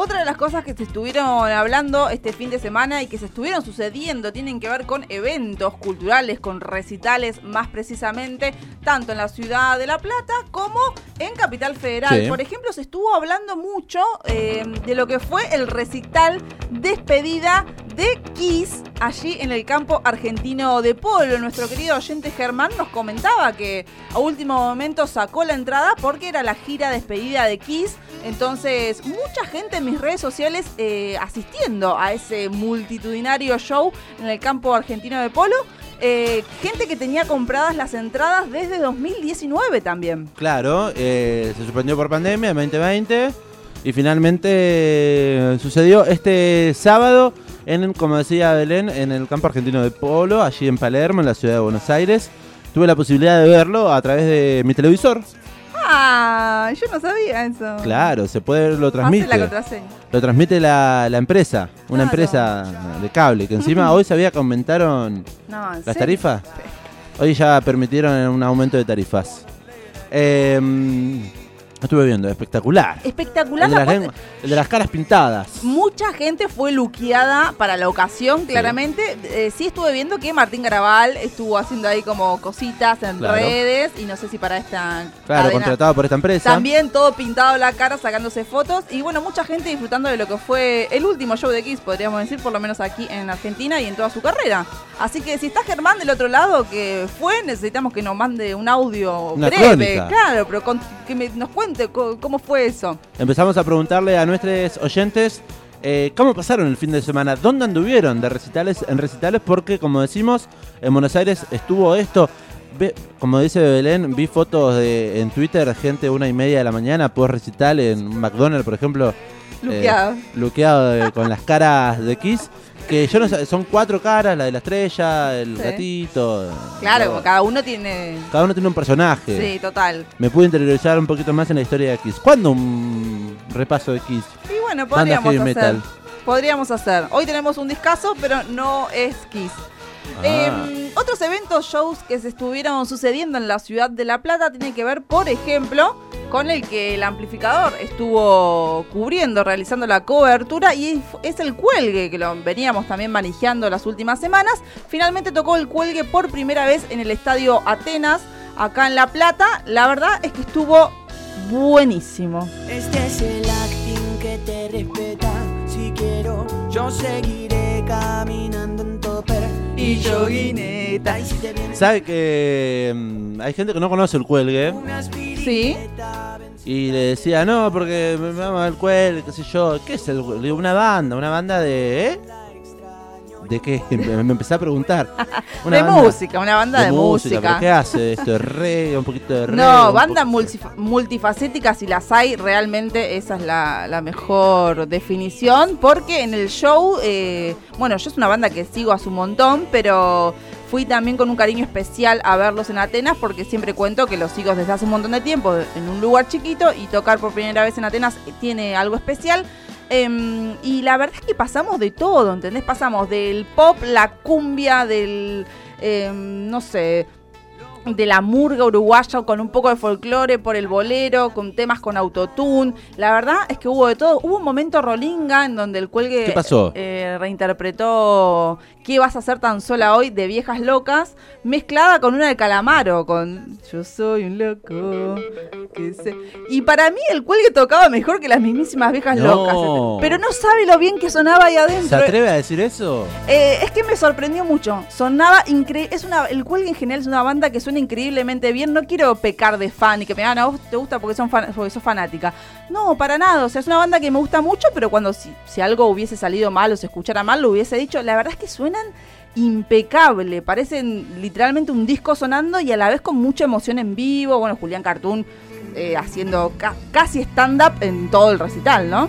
Otra de las cosas que se estuvieron hablando este fin de semana y que se estuvieron sucediendo tienen que ver con eventos culturales, con recitales más precisamente, tanto en la ciudad de La Plata como en Capital Federal. Sí. Por ejemplo, se estuvo hablando mucho eh, de lo que fue el recital despedida de Kiss allí en el campo argentino de Polo. Nuestro querido oyente Germán nos comentaba que a último momento sacó la entrada porque era la gira despedida de Kiss. Entonces, mucha gente en mis redes sociales eh, asistiendo a ese multitudinario show en el campo argentino de Polo. Eh, gente que tenía compradas las entradas desde 2019 también. Claro, eh, se suspendió por pandemia en 2020 y finalmente eh, sucedió este sábado en, como decía Belén, en el campo argentino de Polo, allí en Palermo, en la ciudad de Buenos Aires. Tuve la posibilidad de verlo a través de mi televisor. Ah, yo no sabía eso. Claro, se puede ver, lo Hace la transmite. contraseña. Lo transmite la, la empresa, una Claro. empresa de cable, que encima hoy sabía que aumentaron No, ¿en las serio? tarifas. Hoy ya permitieron un aumento de tarifas. Eh, estuve viendo, espectacular. Espectacular El de, la las el de las caras pintadas. Mucha gente fue luqueada para la ocasión, claramente. Eh, sí estuve viendo que Martín Garabal estuvo haciendo ahí como cositas en Claro. redes y no sé si para esta Claro, cadena contratado por esta empresa. También todo pintado la cara, sacándose fotos. Y bueno, mucha gente disfrutando de lo que fue el último show de Kiss, podríamos decir, por lo menos aquí en Argentina y en toda su carrera. Así que si está Germán del otro lado que fue, necesitamos que nos mande un audio Una breve. crónica. Claro, pero con- que me- nos cuente cómo fue eso. Empezamos a preguntarle a nuestros oyentes eh, cómo pasaron el fin de semana, dónde anduvieron de recitales en recitales, porque como decimos, en Buenos Aires estuvo esto. Ve- como dice Belén, vi fotos de, en Twitter, gente una y media de la mañana, post recital en McDonald's, por ejemplo. eh, Luqueado. luqueado de- con las caras de Kiss. Que yo no sé, son cuatro caras, la de la estrella, el Sí. gatito. Claro, como cada uno tiene. Cada uno tiene un personaje. Sí, total. Me pude interiorizar un poquito más en la historia de Kiss. ¿Cuándo un repaso de Kiss? Y bueno, Banda podríamos heavy hacer. metal. Podríamos hacer. Hoy tenemos un discazo, pero no es Kiss. Ah. Eh, otros eventos, shows que se estuvieron sucediendo en la ciudad de La Plata tienen que ver, por ejemplo, con el que el amplificador estuvo cubriendo, realizando la cobertura y es el cuelgue que lo veníamos también manejando las últimas semanas. Finalmente tocó el cuelgue por primera vez en el estadio Atenas, acá en La Plata. La verdad es que estuvo buenísimo. Este es el acting que te respeta. Si quiero, yo seguiré caminando en topper Y joguineta. Y si te viene ¿Sabe que mm, hay gente que no conoce el cuelgue? Sí. Y le decía, no, porque me llama el cuelgue, qué sé yo. ¿Qué es el digo, una banda, una banda de... ¿eh? ¿De qué? Me me empecé a preguntar. Una de banda música, una banda de, música. ¿Pero qué hace esto? ¿De reggae? ¿Un poquito de reggae? No, bandas multifacéticas, si las hay, realmente esa es la, la mejor definición, porque en el show, eh, bueno, yo es una banda que sigo hace un montón, pero fui también con un cariño especial a verlos en Atenas, porque siempre cuento que los sigo desde hace un montón de tiempo en un lugar chiquito y tocar por primera vez en Atenas tiene algo especial. Em, y la verdad es que pasamos de todo, ¿entendés? Pasamos del pop, la cumbia, del, em, no sé, de la murga uruguaya con un poco de folclore por el bolero, con temas con autotune. La verdad es que hubo de todo. Hubo un momento rolinga en donde el cuelgue ¿Qué pasó? eh, reinterpretó ¿Qué vas a hacer tan sola hoy? de Viejas Locas, mezclada con una de Calamaro, con Yo soy un loco. que se-". Y para mí el cuelgue tocaba mejor que las mismísimas Viejas No. Locas. Pero no sabe lo bien que sonaba ahí ¿Se adentro. atreve a decir eso? Eh, es que me sorprendió mucho. Sonaba increíble. Es una, el cuelgue en general es una banda que suena increíblemente bien. No quiero pecar de fan y que me digan, a vos te gusta porque, son porque sos fanática. No, para nada. O sea, es una banda que me gusta mucho, pero cuando si, si algo hubiese salido mal o se escuchara mal, lo hubiese dicho. La verdad es que suenan impecable. Parecen literalmente un disco sonando y a la vez con mucha emoción en vivo. Bueno, Julián Cartoon eh, haciendo ca- casi stand-up en todo el recital, ¿no?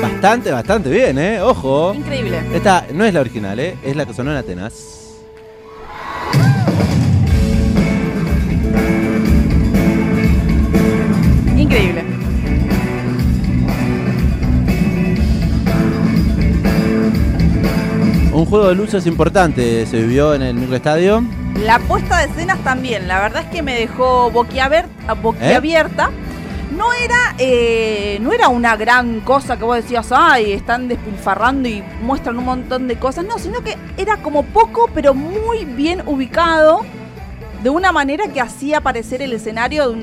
Bastante, bastante bien, ¿eh? Ojo. Increíble. Esta no es la original, ¿eh? Es la que sonó en Atenas. Increíble. Un juego de luces importante se vivió en el microestadio. La puesta de escenas también, la verdad es que me dejó boquiaber- boquiabierta. No era, eh, no era una gran cosa que vos decías, ay, están despilfarrando y muestran un montón de cosas, no, sino que era como poco, pero muy bien ubicado, de una manera que hacía parecer el escenario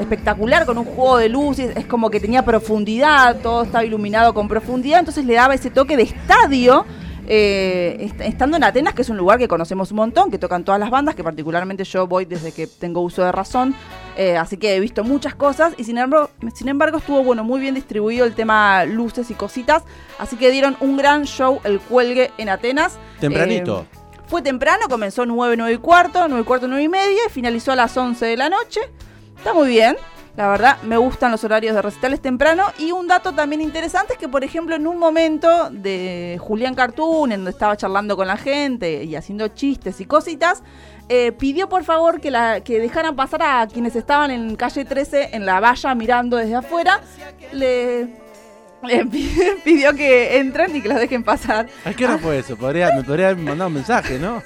espectacular, con un juego de luces, es como que tenía profundidad, todo estaba iluminado con profundidad, entonces le daba ese toque de estadio. Eh, est- estando en Atenas, que es un lugar que conocemos un montón, que tocan todas las bandas, que particularmente yo voy desde que tengo uso de razón, eh, así que he visto muchas cosas y sin embargo, sin embargo estuvo bueno muy bien distribuido el tema luces y cositas, así que dieron un gran show el cuelgue en Atenas. Tempranito. Eh, fue temprano, comenzó 9, 9 y cuarto, 9 y cuarto, 9 y media y finalizó a las 11 de la noche. Está muy bien. La verdad, me gustan los horarios de recitales temprano. Y un dato también interesante es que, por ejemplo, en un momento de Julián Cartoon, en donde estaba charlando con la gente y haciendo chistes y cositas, eh, pidió por favor que, la, que dejaran pasar a quienes estaban en calle 13 en la valla mirando desde afuera. Le, pidió que entren y que los dejen pasar. ¿A qué hora fue eso? Podría, me podría mandado un mensaje, ¿no?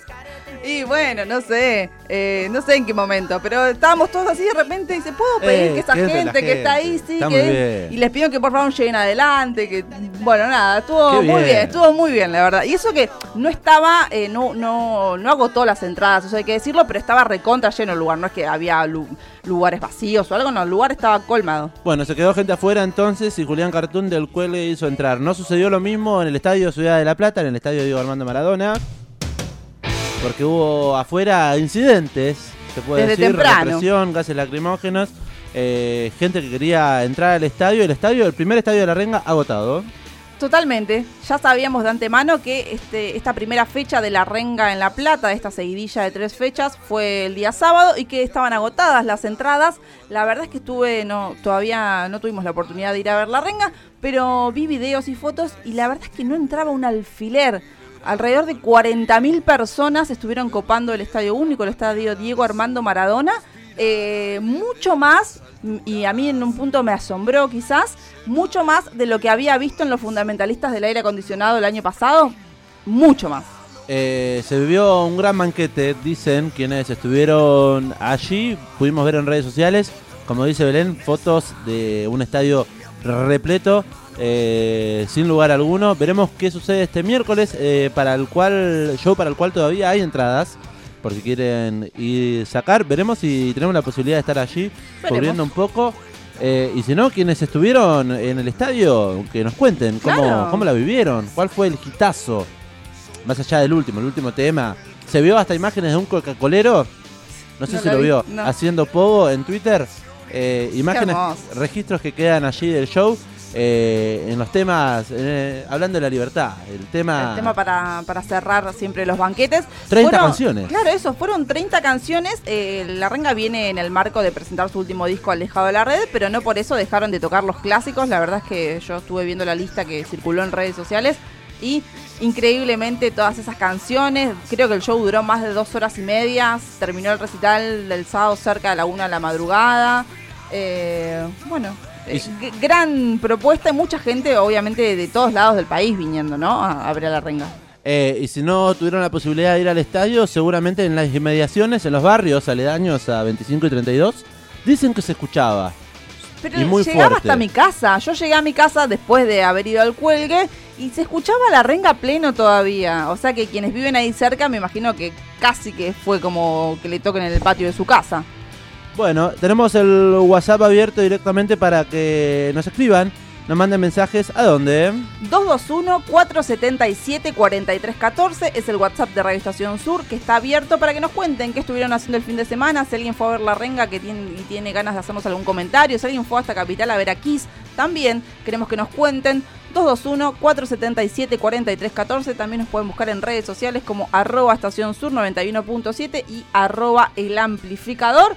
Y bueno, no sé, eh, no sé en qué momento, pero estábamos todos así de repente y dice, ¿puedo pedir Eh, que esa que entre gente, que está ahí, sí, Está que y les pido que por favor lleguen adelante, que bueno, nada, estuvo Qué muy bien. bien. estuvo muy bien, la verdad. Y eso que no estaba, eh, no, no, no agotó las entradas, eso hay que decirlo, pero estaba recontra lleno el lugar, no es que había lu- lugares vacíos o algo, no, el lugar estaba colmado. Bueno, se quedó gente afuera entonces y Julián Cartún del Cuelgue hizo entrar. No sucedió lo mismo en el Estadio Ciudad de la Plata, en el Estadio Diego Armando Maradona, porque hubo afuera incidentes, se puede Desde decir, temprano. represión, gases lacrimógenos, eh, gente que quería entrar al estadio, el estadio, el primer estadio de la Renga agotado. Totalmente. Ya sabíamos de antemano que este, esta primera fecha de la Renga en La Plata, esta seguidilla de tres fechas, fue el día sábado y que estaban agotadas las entradas. La verdad es que estuve, no, todavía no tuvimos la oportunidad de ir a ver la Renga, pero vi videos y fotos y la verdad es que no entraba un alfiler. Alrededor de 40.000 personas estuvieron copando el Estadio Único, el Estadio Diego Armando Maradona. Eh, mucho más, y a mí en un punto me asombró quizás, mucho más de lo que había visto en los fundamentalistas del aire acondicionado el año pasado. Mucho más. Eh, se vivió un gran banquete, dicen quienes estuvieron allí. Pudimos ver en redes sociales, como dice Belén, fotos de un estadio repleto, eh, sin lugar alguno. Veremos qué sucede este miércoles, eh, para el cual show para el cual todavía hay entradas. Por si quieren ir sacar, veremos si tenemos la posibilidad de estar allí cubriendo un poco. Eh, y si no, quienes estuvieron en el estadio, que nos cuenten cómo, Claro. cómo la vivieron, cuál fue el hitazo más allá del último, el último tema. Se vio hasta imágenes de un Coca-Colero, no sé No si lo lo vi, vio, no. haciendo pogo en Twitter. Eh, imágenes, registros que quedan allí del show eh, en los temas, eh, hablando de la libertad. El tema. El tema para, para cerrar siempre los banquetes. 30 canciones. Claro, eso, fueron 30 canciones. Eh, la Renga viene en el marco de presentar su último disco Alejado de la Red, pero no por eso dejaron de tocar los clásicos. La verdad es que yo estuve viendo la lista que circuló en redes sociales y increíblemente todas esas canciones. Creo que el show duró más de dos horas y media. Terminó el recital del sábado cerca de la una de la madrugada. Eh, bueno, eh, gran propuesta y mucha gente, obviamente, de todos lados del país viniendo, ¿no? A, a ver a la renga. Eh, y si no tuvieron la posibilidad de ir al estadio, seguramente en las inmediaciones, en los barrios aledaños a 25 y 32, dicen que se escuchaba. Pero Y muy llegaba fuerte. hasta mi casa. Yo llegué a mi casa después de haber ido al cuelgue y se escuchaba la renga pleno todavía. O sea que quienes viven ahí cerca, me imagino que casi que fue como que le toquen en el patio de su casa. Bueno, tenemos el WhatsApp abierto directamente para que nos escriban, nos manden mensajes. ¿A dónde? 221-477-4314 es el WhatsApp de Radio Estación Sur que está abierto para que nos cuenten qué estuvieron haciendo el fin de semana, si alguien fue a ver la renga que tiene, y tiene ganas de hacernos algún comentario, si alguien fue hasta Capital a ver a Kiss, también queremos que nos cuenten. 221-477-4314 también nos pueden buscar en redes sociales como arroba estación sur 91.7 y arroba el amplificador.